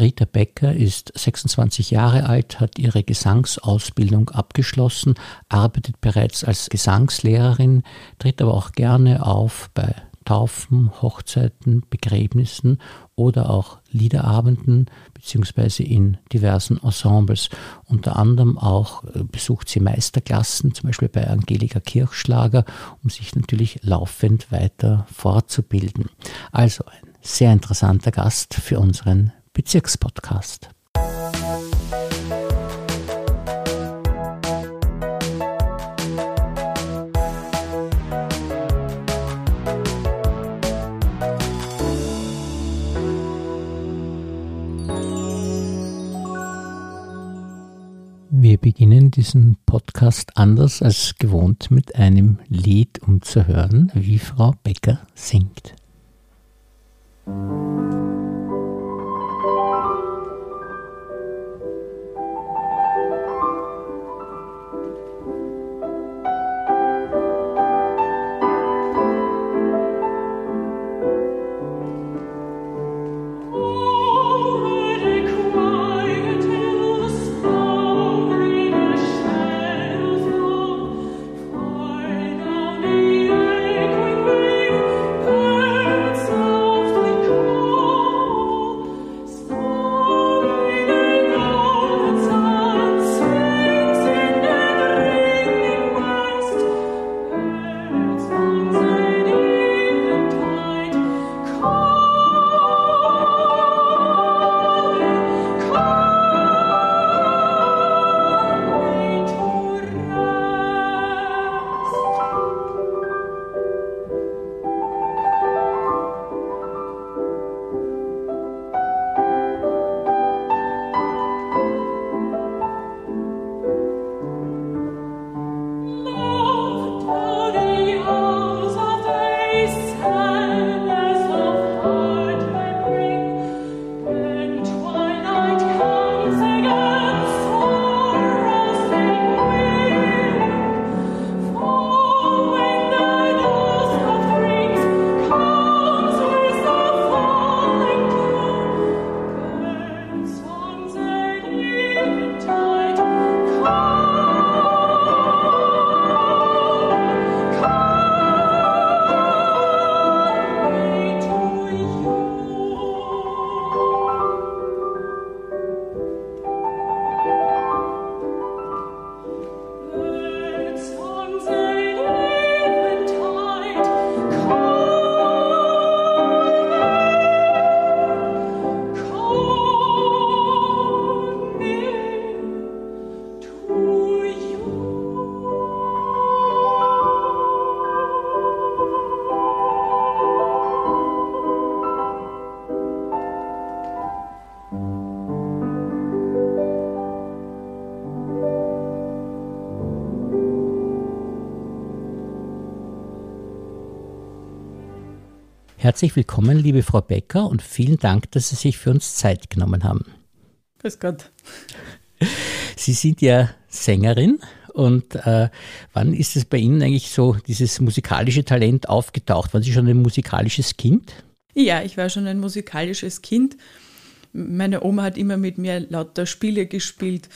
Rita Becker ist 26 Jahre alt, hat ihre Gesangsausbildung abgeschlossen, arbeitet bereits als Gesangslehrerin, tritt aber auch gerne auf bei Taufen, Hochzeiten, Begräbnissen oder auch Liederabenden beziehungsweise in diversen Ensembles. Unter anderem auch äh, besucht sie Meisterklassen, zum Beispiel bei Angelika Kirchschlager, um sich natürlich laufend weiter fortzubilden. Also ein sehr interessanter Gast für unseren Bezirkspodcast. Wir beginnen diesen Podcast anders als gewohnt mit einem Lied, um zu hören, wie Frau Becker singt. Herzlich willkommen, liebe Frau Becker, und vielen Dank, dass Sie sich für uns Zeit genommen haben. Grüß Gott. Sie sind ja Sängerin und äh, wann ist es bei Ihnen eigentlich so, dieses musikalische Talent aufgetaucht? Waren Sie schon ein musikalisches Kind? Ja, ich war schon ein musikalisches Kind. Meine Oma hat immer mit mir lauter Spiele gespielt,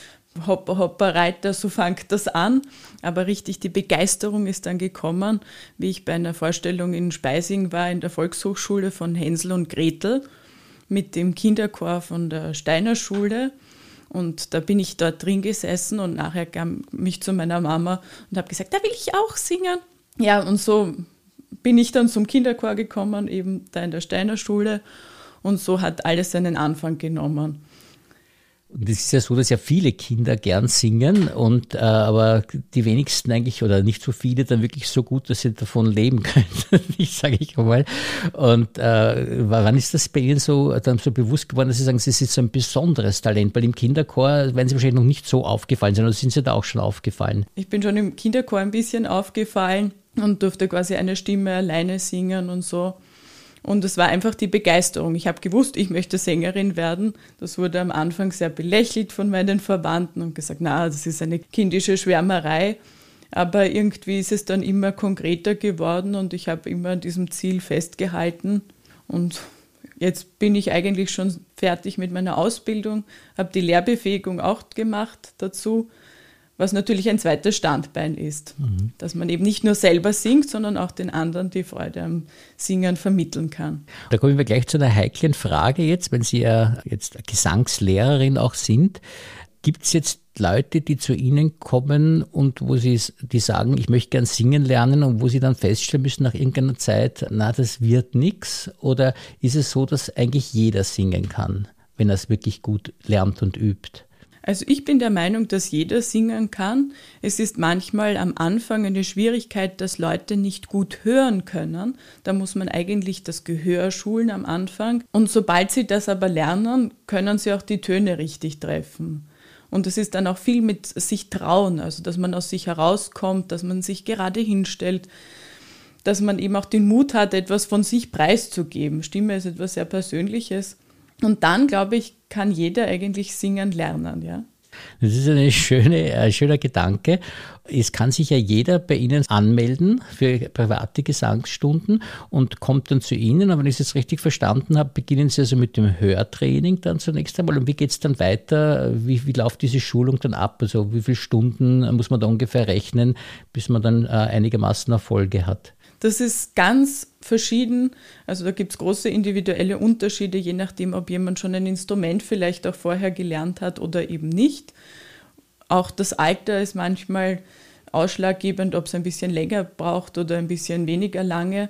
Hopper, Hopper, Reiter, so fängt das an. Aber richtig die Begeisterung ist dann gekommen, wie ich bei einer Vorstellung in Speising war, in der Volkshochschule von Hänsel und Gretel mit dem Kinderchor von der Steiner Schule. Und da bin ich dort drin gesessen und nachher kam mich zu meiner Mama und habe gesagt, da will ich auch singen. Ja, und so bin ich dann zum Kinderchor gekommen, eben da in der Steiner Schule. Und so hat alles seinen Anfang genommen. Und es ist ja so, dass ja viele Kinder gern singen und äh, aber die wenigsten eigentlich oder nicht so viele dann wirklich so gut, dass sie davon leben können, ich sage ich mal. Und äh, wann ist das bei Ihnen so dann so bewusst geworden, dass Sie sagen, Sie sind so ein besonderes Talent? Weil im Kinderchor werden Sie wahrscheinlich noch nicht so aufgefallen sein oder sind Sie da auch schon aufgefallen? Ich bin schon im Kinderchor ein bisschen aufgefallen und durfte quasi eine Stimme alleine singen und so. Und es war einfach die Begeisterung. Ich habe gewusst, ich möchte Sängerin werden. Das wurde am Anfang sehr belächelt von meinen Verwandten und gesagt, na, das ist eine kindische Schwärmerei. Aber irgendwie ist es dann immer konkreter geworden und ich habe immer an diesem Ziel festgehalten. Und Jetzt bin ich eigentlich schon fertig mit meiner Ausbildung, habe die Lehrbefähigung auch gemacht dazu, was natürlich ein zweites Standbein ist, mhm. dass man eben nicht nur selber singt, sondern auch den anderen die Freude am Singen vermitteln kann. Da kommen wir gleich zu einer heiklen Frage jetzt, wenn Sie ja jetzt Gesangslehrerin auch sind. Gibt es jetzt Leute, die zu Ihnen kommen und wo Sie die sagen, ich möchte gern singen lernen und wo Sie dann feststellen müssen nach irgendeiner Zeit, na, das wird nichts? Oder ist es so, dass eigentlich jeder singen kann, wenn er es wirklich gut lernt und übt? Also ich bin der Meinung, dass jeder singen kann. Es ist manchmal am Anfang eine Schwierigkeit, dass Leute nicht gut hören können. Da muss man eigentlich das Gehör schulen am Anfang. Und sobald sie das aber lernen, können sie auch die Töne richtig treffen. Und es ist dann auch viel mit sich trauen, also dass man aus sich herauskommt, dass man sich gerade hinstellt, dass man eben auch den Mut hat, etwas von sich preiszugeben. Stimme ist etwas sehr Persönliches. Und dann, glaube ich, kann jeder eigentlich singen lernen, ja. Das ist eine schöne, ein schöner Gedanke. Es kann sich ja jeder bei Ihnen anmelden für private Gesangsstunden und kommt dann zu Ihnen. Aber wenn ich es jetzt richtig verstanden habe, beginnen Sie also mit dem Hörtraining dann zunächst einmal. Und wie geht es dann weiter? Wie, wie läuft diese Schulung dann ab? Also wie viele Stunden muss man da ungefähr rechnen, bis man dann äh, einigermaßen Erfolge hat? Das ist ganz verschieden. Also da gibt es große individuelle Unterschiede, je nachdem, ob jemand schon ein Instrument vielleicht auch vorher gelernt hat oder eben nicht. Auch das Alter ist manchmal ausschlaggebend, ob es ein bisschen länger braucht oder ein bisschen weniger lange.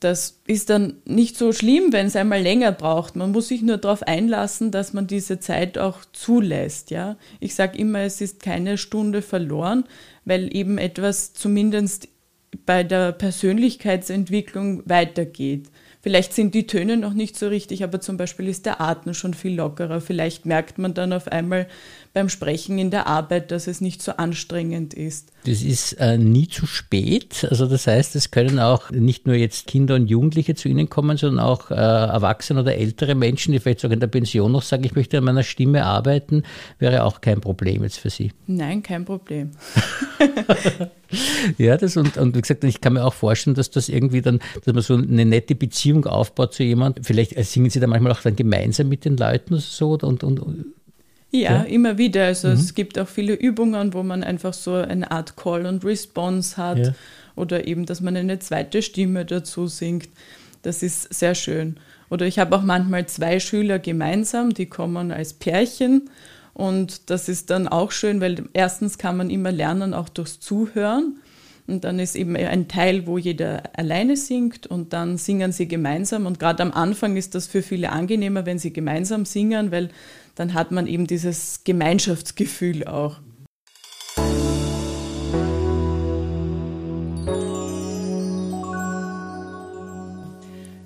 Das ist dann nicht so schlimm, wenn es einmal länger braucht. Man muss sich nur darauf einlassen, dass man diese Zeit auch zulässt. Ja? Ich sage immer, es ist keine Stunde verloren, weil eben etwas zumindest bei der Persönlichkeitsentwicklung weitergeht. Vielleicht sind die Töne noch nicht so richtig, aber zum Beispiel ist der Atem schon viel lockerer. Vielleicht merkt man dann auf einmal beim Sprechen in der Arbeit, dass es nicht so anstrengend ist. Das ist äh, nie zu spät. Also das heißt, es können auch nicht nur jetzt Kinder und Jugendliche zu Ihnen kommen, sondern auch äh, Erwachsene oder ältere Menschen, die vielleicht sogar in der Pension noch sagen, ich möchte an meiner Stimme arbeiten, wäre auch kein Problem jetzt für Sie. Nein, kein Problem. ja, das und, und wie gesagt, ich kann mir auch vorstellen, dass das irgendwie dann, dass man so eine nette Beziehung aufbaut zu jemandem. Vielleicht singen Sie da manchmal auch dann gemeinsam mit den Leuten so und, und ja, ja, immer wieder. Also mhm. es gibt auch viele Übungen, wo man einfach so eine Art Call und Response hat ja. oder eben, dass man eine zweite Stimme dazu singt. Das ist sehr schön. Oder ich habe auch manchmal zwei Schüler gemeinsam, die kommen als Pärchen und das ist dann auch schön, weil erstens kann man immer lernen, auch durchs Zuhören. Und dann ist eben ein Teil, wo jeder alleine singt und dann singen sie gemeinsam. Und gerade am Anfang ist das für viele angenehmer, wenn sie gemeinsam singen, weil dann hat man eben dieses Gemeinschaftsgefühl auch.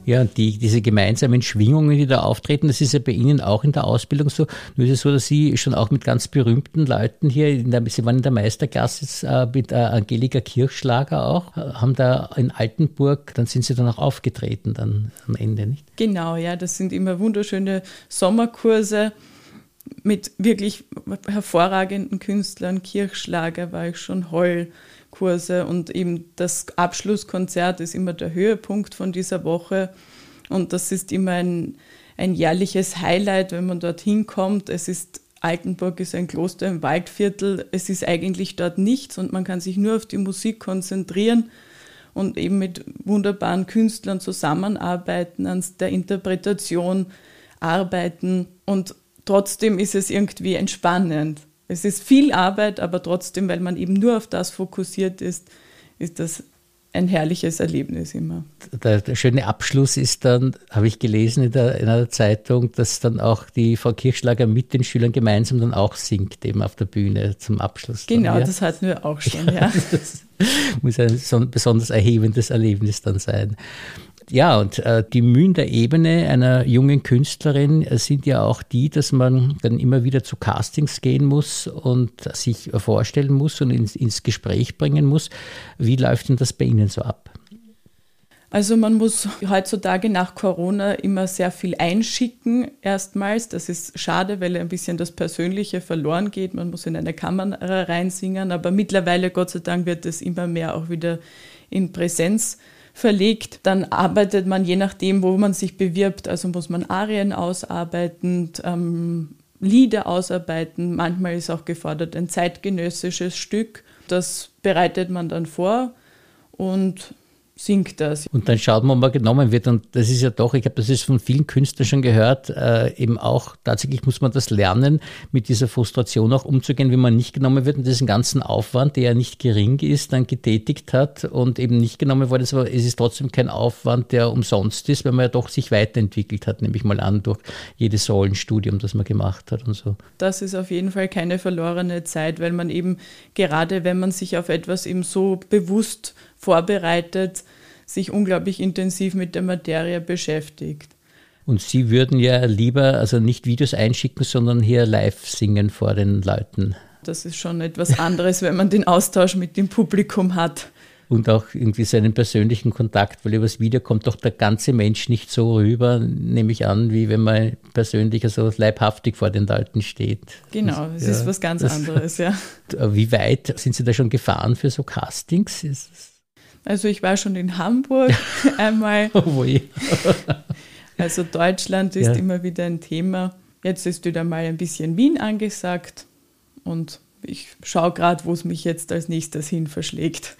Ja, die, diese gemeinsamen Schwingungen, die da auftreten, das ist ja bei Ihnen auch in der Ausbildung so. Nur ist es so, dass Sie schon auch mit ganz berühmten Leuten hier, in der, Sie waren in der Meisterklasse äh, mit äh, Angelika Kirchschlager auch, äh, haben da in Altenburg, dann sind Sie dann auch aufgetreten dann am Ende, nicht? Genau, ja, das sind immer wunderschöne Sommerkurse mit wirklich hervorragenden Künstlern. Kirchschlager war ich schon Heul Kurse und eben das Abschlusskonzert ist immer der Höhepunkt von dieser Woche und das ist immer ein, ein jährliches Highlight, wenn man dorthin kommt. Es ist Altenburg ist ein Kloster im Waldviertel. Es ist eigentlich dort nichts und man kann sich nur auf die Musik konzentrieren und eben mit wunderbaren Künstlern zusammenarbeiten, an der Interpretation arbeiten und trotzdem ist es irgendwie entspannend. Es ist viel Arbeit, aber trotzdem, weil man eben nur auf das fokussiert ist, ist das ein herrliches Erlebnis immer. Der, der schöne Abschluss ist dann, habe ich gelesen in, der, in einer Zeitung, dass dann auch die Frau Kirchschlager mit den Schülern gemeinsam dann auch singt, eben auf der Bühne zum Abschluss. Genau, dann, ja? das hatten wir auch schon, ja. das muss ein besonders erhebendes Erlebnis dann sein ja, und äh, die Mühen der Ebene einer jungen Künstlerin äh, sind ja auch die, dass man dann immer wieder zu Castings gehen muss und sich vorstellen muss und ins, ins Gespräch bringen muss. Wie läuft denn das bei Ihnen so ab? Also man muss heutzutage nach Corona immer sehr viel einschicken erstmals. Das ist schade, weil ein bisschen das Persönliche verloren geht. Man muss in eine Kamera reinsingen, aber mittlerweile, Gott sei Dank, wird es immer mehr auch wieder in Präsenz verlegt. Dann arbeitet man je nachdem, wo man sich bewirbt. Also muss man Arien ausarbeiten, ähm, Lieder ausarbeiten. Manchmal ist auch gefordert ein zeitgenössisches Stück. Das bereitet man dann vor und singt das. Und dann schaut man, ob man genommen wird. Und das ist ja doch, ich habe das ist von vielen Künstlern schon gehört, äh, eben auch tatsächlich muss man das lernen, mit dieser Frustration auch umzugehen, wenn man nicht genommen wird und diesen ganzen Aufwand, der ja nicht gering ist, dann getätigt hat und eben nicht genommen worden ist. Aber es ist trotzdem kein Aufwand, der umsonst ist, weil man ja doch sich weiterentwickelt hat, nehme ich mal an, durch jedes Rollenstudium, das man gemacht hat und so. Das ist auf jeden Fall keine verlorene Zeit, weil man eben gerade, wenn man sich auf etwas eben so bewusst vorbereitet, sich unglaublich intensiv mit der Materie beschäftigt. Und Sie würden ja lieber also nicht Videos einschicken, sondern hier live singen vor den Leuten. Das ist schon etwas anderes, wenn man den Austausch mit dem Publikum hat. Und auch irgendwie seinen persönlichen Kontakt, weil übers Video kommt doch der ganze Mensch nicht so rüber, nehme ich an, wie wenn man persönlich, also leibhaftig vor den Leuten steht. Genau, es ja, ist was ganz anderes, ja. Wie weit sind Sie da schon gefahren für so Castings? Also ich war schon in Hamburg einmal. Oh also Deutschland ist ja. immer wieder ein Thema. Jetzt ist wieder mal ein bisschen Wien angesagt und ich schaue gerade, wo es mich jetzt als nächstes hin verschlägt.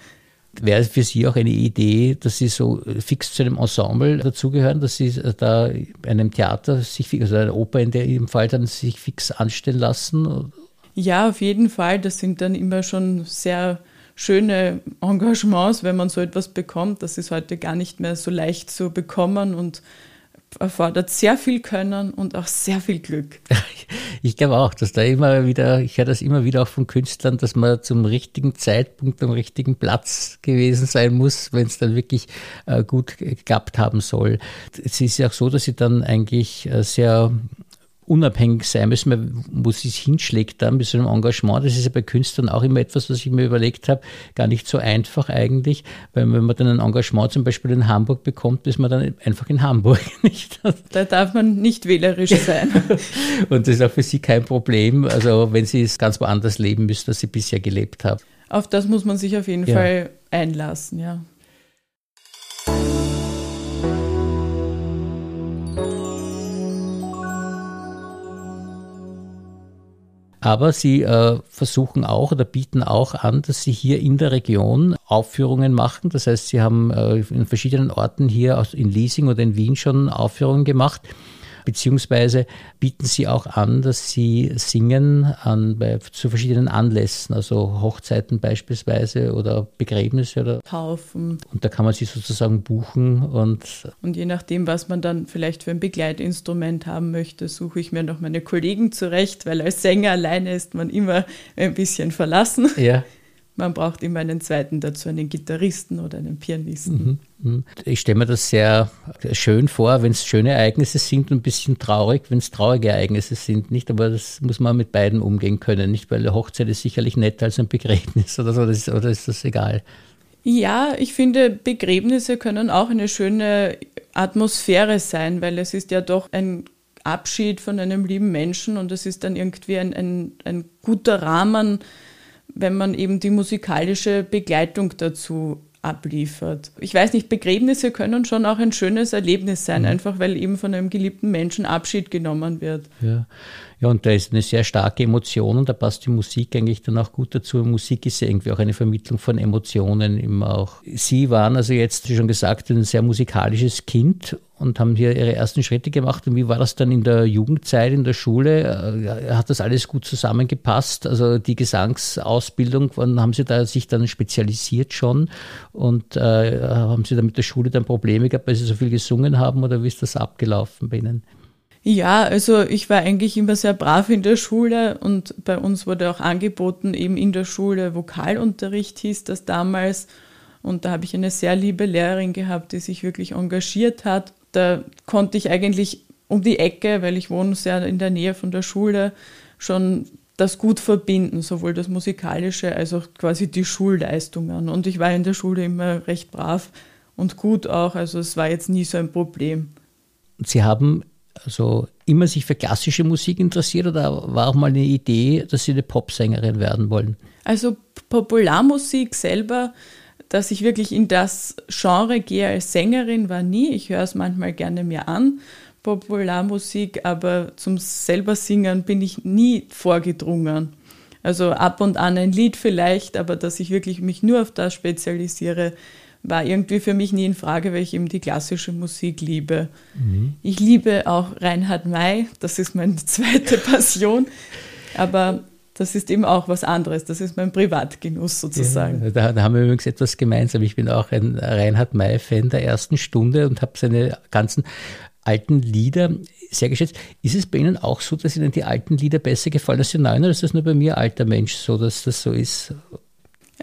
Wäre es für Sie auch eine Idee, dass Sie so fix zu einem Ensemble dazugehören, dass Sie da einem Theater sich, also einer Oper in dem Fall dann sich fix anstellen lassen? Ja, auf jeden Fall. Das sind dann immer schon sehr schöne Engagements, wenn man so etwas bekommt. Das ist heute gar nicht mehr so leicht zu bekommen und erfordert sehr viel Können und auch sehr viel Glück. Ich glaube auch, dass da immer wieder, ich höre das immer wieder auch von Künstlern, dass man zum richtigen Zeitpunkt am richtigen Platz gewesen sein muss, wenn es dann wirklich äh, gut geklappt haben soll. Es ist ja auch so, dass sie dann eigentlich äh, sehr unabhängig sein müssen, wo sie sich hinschlägt dann mit so einem Engagement. Das ist ja bei Künstlern auch immer etwas, was ich mir überlegt habe, gar nicht so einfach eigentlich, weil wenn man dann ein Engagement zum Beispiel in Hamburg bekommt, ist man dann einfach in Hamburg. Nicht? Da darf man nicht wählerisch sein. Und das ist auch für sie kein Problem, also wenn sie es ganz woanders leben müssen, als sie bisher gelebt haben. Auf das muss man sich auf jeden ja. Fall einlassen, ja. Aber sie äh, versuchen auch oder bieten auch an, dass sie hier in der Region Aufführungen machen. Das heißt, sie haben äh, in verschiedenen Orten hier in Leasing oder in Wien schon Aufführungen gemacht beziehungsweise bieten sie auch an, dass sie singen an, bei, zu verschiedenen Anlässen, also Hochzeiten beispielsweise oder Begräbnisse oder Taufen. Und da kann man sie sozusagen buchen und und je nachdem, was man dann vielleicht für ein Begleitinstrument haben möchte, suche ich mir noch meine Kollegen zurecht, weil als Sänger alleine ist man immer ein bisschen verlassen. Ja. Man braucht immer einen zweiten dazu, einen Gitarristen oder einen Pianisten. Mhm, mhm. Ich stelle mir das sehr schön vor, wenn es schöne Ereignisse sind und ein bisschen traurig, wenn es traurige Ereignisse sind, nicht? Aber das muss man mit beiden umgehen können, nicht? Weil eine Hochzeit ist sicherlich netter als ein Begräbnis oder so, das ist, oder ist das egal? Ja, ich finde, Begräbnisse können auch eine schöne Atmosphäre sein, weil es ist ja doch ein Abschied von einem lieben Menschen und es ist dann irgendwie ein, ein, ein guter Rahmen, wenn man eben die musikalische Begleitung dazu abliefert. Ich weiß nicht, Begräbnisse können schon auch ein schönes Erlebnis sein, mhm. einfach weil eben von einem geliebten Menschen Abschied genommen wird. Ja. ja, und da ist eine sehr starke Emotion und da passt die Musik eigentlich dann auch gut dazu. Musik ist ja irgendwie auch eine Vermittlung von Emotionen immer auch. Sie waren also jetzt, wie schon gesagt, ein sehr musikalisches Kind und haben hier ihre ersten Schritte gemacht. Und wie war das dann in der Jugendzeit, in der Schule? Äh, hat das alles gut zusammengepasst? Also die Gesangsausbildung, wann haben Sie da sich dann spezialisiert schon? Und äh, haben Sie da mit der Schule dann Probleme gehabt, weil Sie so viel gesungen haben oder wie ist das abgelaufen bei Ihnen? Ja, also ich war eigentlich immer sehr brav in der Schule und bei uns wurde auch angeboten, eben in der Schule Vokalunterricht hieß das damals. Und da habe ich eine sehr liebe Lehrerin gehabt, die sich wirklich engagiert hat da konnte ich eigentlich um die Ecke, weil ich wohne sehr in der Nähe von der Schule, schon das gut verbinden, sowohl das Musikalische als auch quasi die Schulleistungen. Und ich war in der Schule immer recht brav und gut auch, also es war jetzt nie so ein Problem. Sie haben also immer sich für klassische Musik interessiert oder war auch mal eine Idee, dass Sie eine Popsängerin werden wollen? Also Popularmusik selber dass ich wirklich in das Genre gehe als Sängerin, war nie. Ich höre es manchmal gerne mir an, Popularmusik, aber zum selber Singen bin ich nie vorgedrungen. Also ab und an ein Lied vielleicht, aber dass ich wirklich mich nur auf das spezialisiere, war irgendwie für mich nie in Frage, weil ich eben die klassische Musik liebe. Mhm. Ich liebe auch Reinhard May, das ist meine zweite Passion, aber das ist eben auch was anderes. Das ist mein Privatgenuss sozusagen. Ja, da, da, haben wir übrigens etwas gemeinsam. Ich bin auch ein Reinhard May-Fan der ersten Stunde und habe seine ganzen alten Lieder sehr geschätzt. Ist es bei Ihnen auch so, dass Ihnen die alten Lieder besser gefallen als die neuen oder ist das nur bei mir, alter Mensch, so, dass das so ist?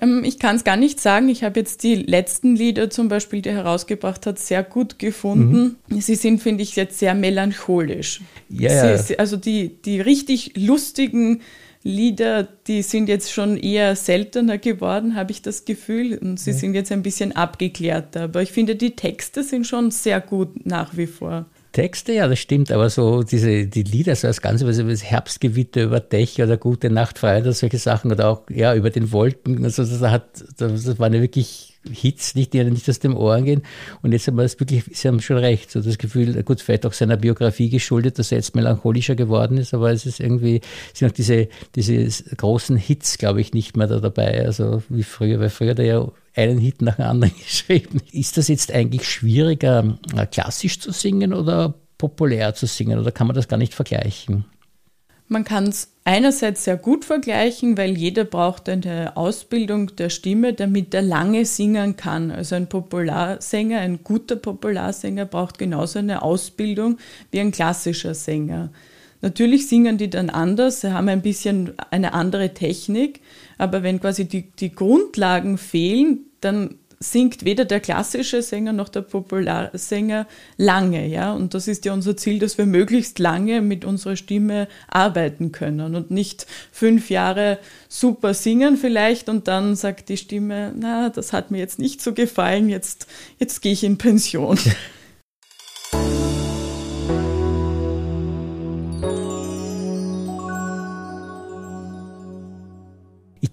Ähm, ich kann es gar nicht sagen. Ich habe jetzt die letzten Lieder zum Beispiel, die er herausgebracht hat, sehr gut gefunden. Mhm. Sie sind, finde ich, jetzt sehr melancholisch. Ja, Sie, also die, die richtig lustigen Lieder, die sind jetzt schon eher seltener geworden, habe ich das Gefühl. Und sie ja. sind jetzt ein bisschen abgeklärter. Aber ich finde, die Texte sind schon sehr gut nach wie vor. Texte, ja, das stimmt, aber so diese, die Lieder, so als Ganze, also das Herbstgewitter über Dächer oder Gute Nacht, oder solche Sachen oder auch, ja, über den Wolken, also das hat, das waren ja wirklich Hits, nicht, die nicht aus dem Ohren gehen. Und jetzt haben wir das wirklich, Sie haben schon recht, so das Gefühl, gut, vielleicht auch seiner Biografie geschuldet, dass er jetzt melancholischer geworden ist, aber es ist irgendwie, sind auch diese, diese großen Hits, glaube ich, nicht mehr da dabei, also wie früher, weil früher hat er ja einen Hit nach dem anderen geschrieben. Ist das jetzt eigentlich schwieriger, äh, klassisch zu singen oder populär zu singen oder kann man das gar nicht vergleichen? Man kann es einerseits sehr gut vergleichen, weil jeder braucht eine Ausbildung der Stimme, damit er lange singen kann. Also ein Popularsänger, ein guter Popularsänger braucht genauso eine Ausbildung wie ein klassischer Sänger. Natürlich singen die dann anders, sie haben ein bisschen eine andere Technik, aber wenn quasi die, die Grundlagen fehlen, dann singt weder der klassische Sänger noch der Popularsänger lange, ja. Und das ist ja unser Ziel, dass wir möglichst lange mit unserer Stimme arbeiten können und nicht fünf Jahre super singen vielleicht und dann sagt die Stimme, na, das hat mir jetzt nicht so gefallen, jetzt, jetzt gehe ich in Pension.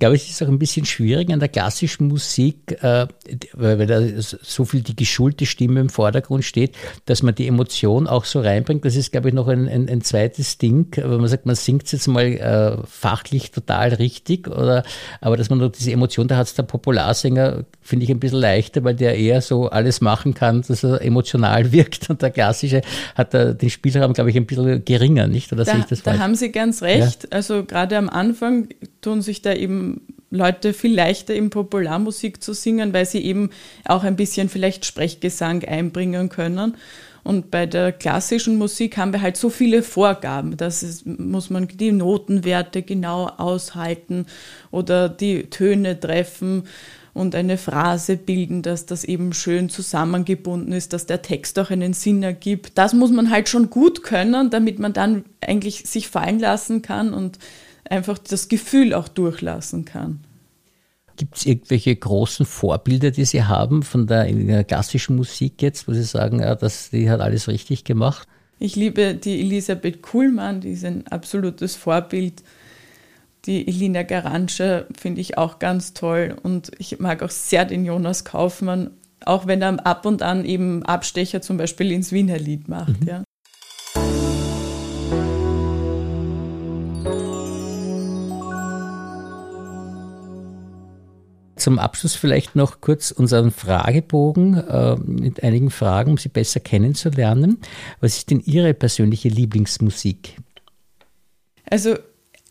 glaube, es ist auch ein bisschen schwierig an der klassischen Musik, äh, weil da so viel die geschulte Stimme im Vordergrund steht, dass man die Emotion auch so reinbringt. Das ist, glaube ich, noch ein, ein, ein zweites Ding, wenn man sagt, man singt jetzt mal äh, fachlich total richtig, oder, aber dass man noch diese Emotion, da hat es der Popularsänger, finde ich, ein bisschen leichter, weil der eher so alles machen kann, dass er emotional wirkt und der klassische hat da den Spielraum, glaube ich, ein bisschen geringer, nicht? Oder da, sehe ich das Da haben Sie ganz recht. Ja? Also gerade am Anfang tun sich da eben Leute viel leichter in Popularmusik zu singen, weil sie eben auch ein bisschen vielleicht Sprechgesang einbringen können. Und bei der klassischen Musik haben wir halt so viele Vorgaben. Das muss man die Notenwerte genau aushalten oder die Töne treffen und eine Phrase bilden, dass das eben schön zusammengebunden ist, dass der Text auch einen Sinn ergibt. Das muss man halt schon gut können, damit man dann eigentlich sich fallen lassen kann und einfach das Gefühl auch durchlassen kann. Gibt es irgendwelche großen Vorbilder, die Sie haben von der, in der klassischen Musik jetzt, wo Sie sagen, ja, das, die hat alles richtig gemacht? Ich liebe die Elisabeth Kuhlmann, die ist ein absolutes Vorbild. Die Elina Garantsche finde ich auch ganz toll und ich mag auch sehr den Jonas Kaufmann, auch wenn er ab und an eben Abstecher zum Beispiel ins Wiener Lied macht. Mhm. Ja. Zum Abschluss vielleicht noch kurz unseren Fragebogen äh, mit einigen Fragen, um Sie besser kennenzulernen. Was ist denn Ihre persönliche Lieblingsmusik? Also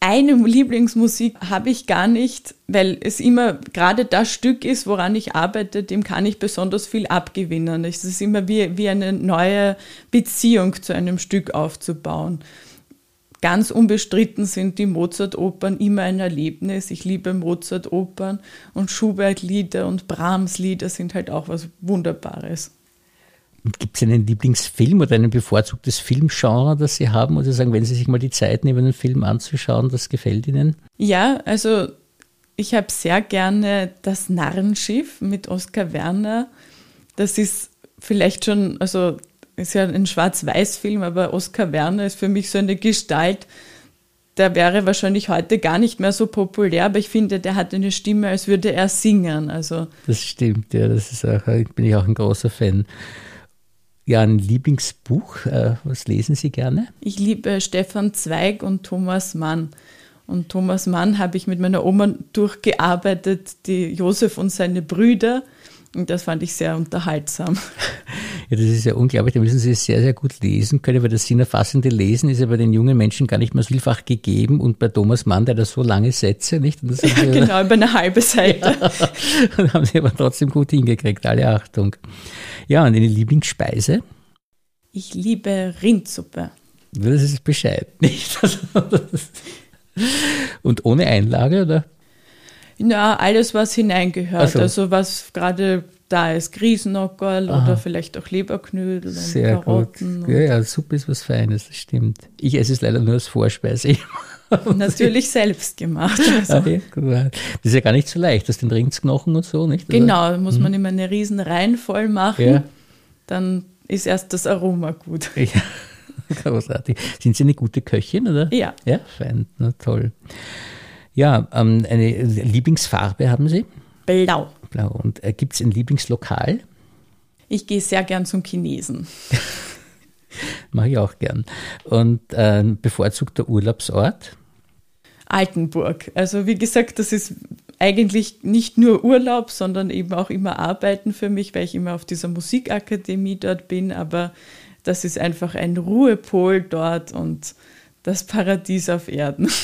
eine Lieblingsmusik habe ich gar nicht, weil es immer gerade das Stück ist, woran ich arbeite, dem kann ich besonders viel abgewinnen. Es ist immer wie, wie eine neue Beziehung zu einem Stück aufzubauen. Ganz unbestritten sind die Mozart-Opern immer ein Erlebnis. Ich liebe Mozart-Opern und Schubert-Lieder und Brahms-Lieder sind halt auch was Wunderbares. Gibt es einen Lieblingsfilm oder ein bevorzugtes Filmgenre, das Sie haben? Oder sagen, wenn Sie sich mal die Zeit nehmen, einen Film anzuschauen, das gefällt Ihnen? Ja, also ich habe sehr gerne das Narrenschiff mit Oskar Werner. Das ist vielleicht schon, also ist ja ein Schwarz-Weiß-Film, aber Oskar Werner ist für mich so eine Gestalt, der wäre wahrscheinlich heute gar nicht mehr so populär, aber ich finde, der hat eine Stimme, als würde er singen. Also das stimmt, ja, das ist auch, bin ich auch ein großer Fan. Ja, ein Lieblingsbuch, äh, was lesen Sie gerne? Ich liebe Stefan Zweig und Thomas Mann. Und Thomas Mann habe ich mit meiner Oma durchgearbeitet, die Josef und seine Brüder. Und das fand ich sehr unterhaltsam. Ja, das ist ja unglaublich. Da müssen Sie es sehr, sehr gut lesen können, weil das sinnerfassende Lesen ist ja bei den jungen Menschen gar nicht mehr so vielfach gegeben. Und bei Thomas Mann, der hat so lange Sätze, nicht? ja, genau, über eine halbe Seite. Ja, und haben Sie aber trotzdem gut hingekriegt, alle Achtung. Ja, und eine Lieblingsspeise? Ich liebe Rindsuppe. Das ist Bescheid, nicht? und ohne Einlage, oder? Ja, alles, was hineingehört. So. Also was gerade da ist, Grießnockerl oder vielleicht auch Leberknödel und Sehr Karotten. Gut. Ja, ja, Suppe ist was Feines, das stimmt. Ich esse es leider nur als Vorspeise. Natürlich selbst gemacht. Also. Okay, das ist ja gar nicht so leicht, das den Rindsknochen und so, nicht? Genau, da muss man hm. immer eine riesen Reihen voll machen. Ja. Dann ist erst das Aroma gut. Ja, großartig. Sind Sie eine gute Köchin, oder? Ja. Ja, fein, na toll. Ja, ähm, eine Lieblingsfarbe haben Sie? Blau. Blau. Und äh, gibt es ein Lieblingslokal? Ich gehe sehr gern zum Chinesen. Mache ich auch gern. Und äh, bevorzugter Urlaubsort? Altenburg. Also wie gesagt, das ist eigentlich nicht nur Urlaub, sondern eben auch immer Arbeiten für mich, weil ich immer auf dieser Musikakademie dort bin. Aber das ist einfach ein Ruhepol dort und das Paradies auf Erden.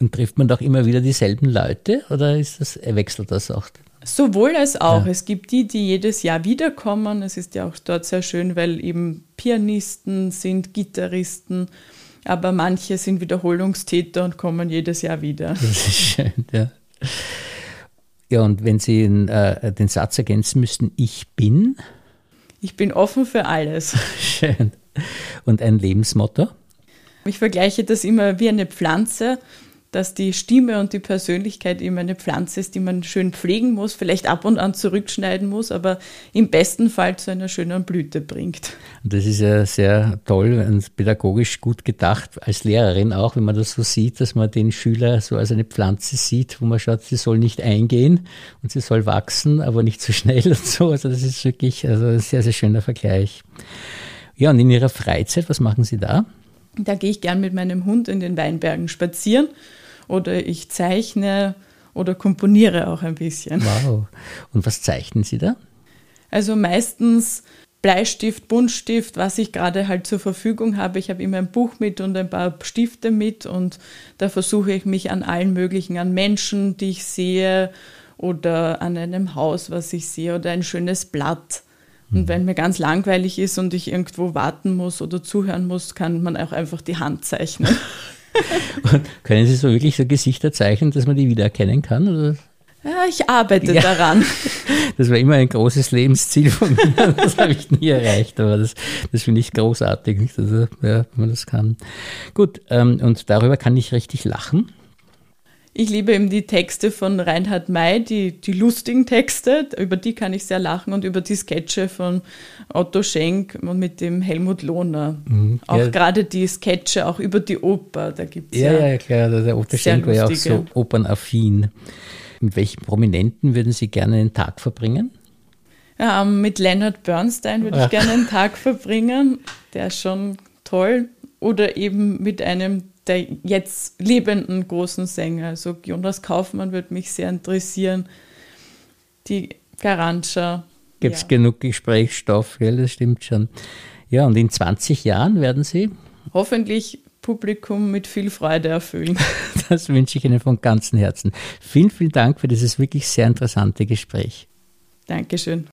Und trifft man doch immer wieder dieselben Leute oder ist das, wechselt das auch? Sowohl als auch. Ja. Es gibt die, die jedes Jahr wiederkommen. Es ist ja auch dort sehr schön, weil eben Pianisten sind, Gitarristen, aber manche sind Wiederholungstäter und kommen jedes Jahr wieder. Das ist schön, ja. Ja, und wenn Sie den, äh, den Satz ergänzen müssten, ich bin? Ich bin offen für alles. Schön. Und ein Lebensmotto? Ich vergleiche das immer wie eine Pflanze dass die Stimme und die Persönlichkeit eben eine Pflanze ist, die man schön pflegen muss, vielleicht ab und an zurückschneiden muss, aber im besten Fall zu einer schönen Blüte bringt. Das ist ja sehr toll und pädagogisch gut gedacht, als Lehrerin auch, wenn man das so sieht, dass man den Schüler so als eine Pflanze sieht, wo man schaut, sie soll nicht eingehen und sie soll wachsen, aber nicht zu so schnell und so. Also das ist wirklich also ein sehr, sehr schöner Vergleich. Ja, und in Ihrer Freizeit, was machen Sie da? Da gehe ich gern mit meinem Hund in den Weinbergen spazieren oder ich zeichne oder komponiere auch ein bisschen. Wow. Und was zeichnen Sie da? Also meistens Bleistift, Buntstift, was ich gerade halt zur Verfügung habe. Ich habe immer ein Buch mit und ein paar Stifte mit und da versuche ich mich an allen möglichen, an Menschen, die ich sehe oder an einem Haus, was ich sehe oder ein schönes Blatt. Und mhm. wenn mir ganz langweilig ist und ich irgendwo warten muss oder zuhören muss, kann man auch einfach die Hand zeichnen. Und können Sie so wirklich so Gesichter zeichnen, dass man die wiedererkennen kann? Oder? Ja, ich arbeite ja. daran. Das war immer ein großes Lebensziel von mir. Das habe ich nie erreicht, aber das, das finde ich großartig, also, ja, wenn man das kann. Gut, ähm, und darüber kann ich richtig lachen. Ich liebe eben die Texte von Reinhard May, die, die lustigen Texte, über die kann ich sehr lachen und über die Sketche von Otto Schenk und mit dem Helmut Lohner. Mhm, auch ja. gerade die Sketche, auch über die Oper, da gibt es ja. Ja, ja, klar, der Otto Schenk war ja auch so opernaffin. Mit welchen Prominenten würden Sie gerne einen Tag verbringen? Ja, mit Leonard Bernstein würde ich gerne einen Tag verbringen. Der ist schon toll. Oder eben mit einem der jetzt lebenden großen Sänger. Also Jonas Kaufmann würde mich sehr interessieren. Die Garantscha. Gibt es ja. genug Gesprächsstoff, ja, das stimmt schon. Ja, und in 20 Jahren werden Sie? Hoffentlich Publikum mit viel Freude erfüllen. Das wünsche ich Ihnen von ganzem Herzen. Vielen, vielen Dank für dieses wirklich sehr interessante Gespräch. Dankeschön.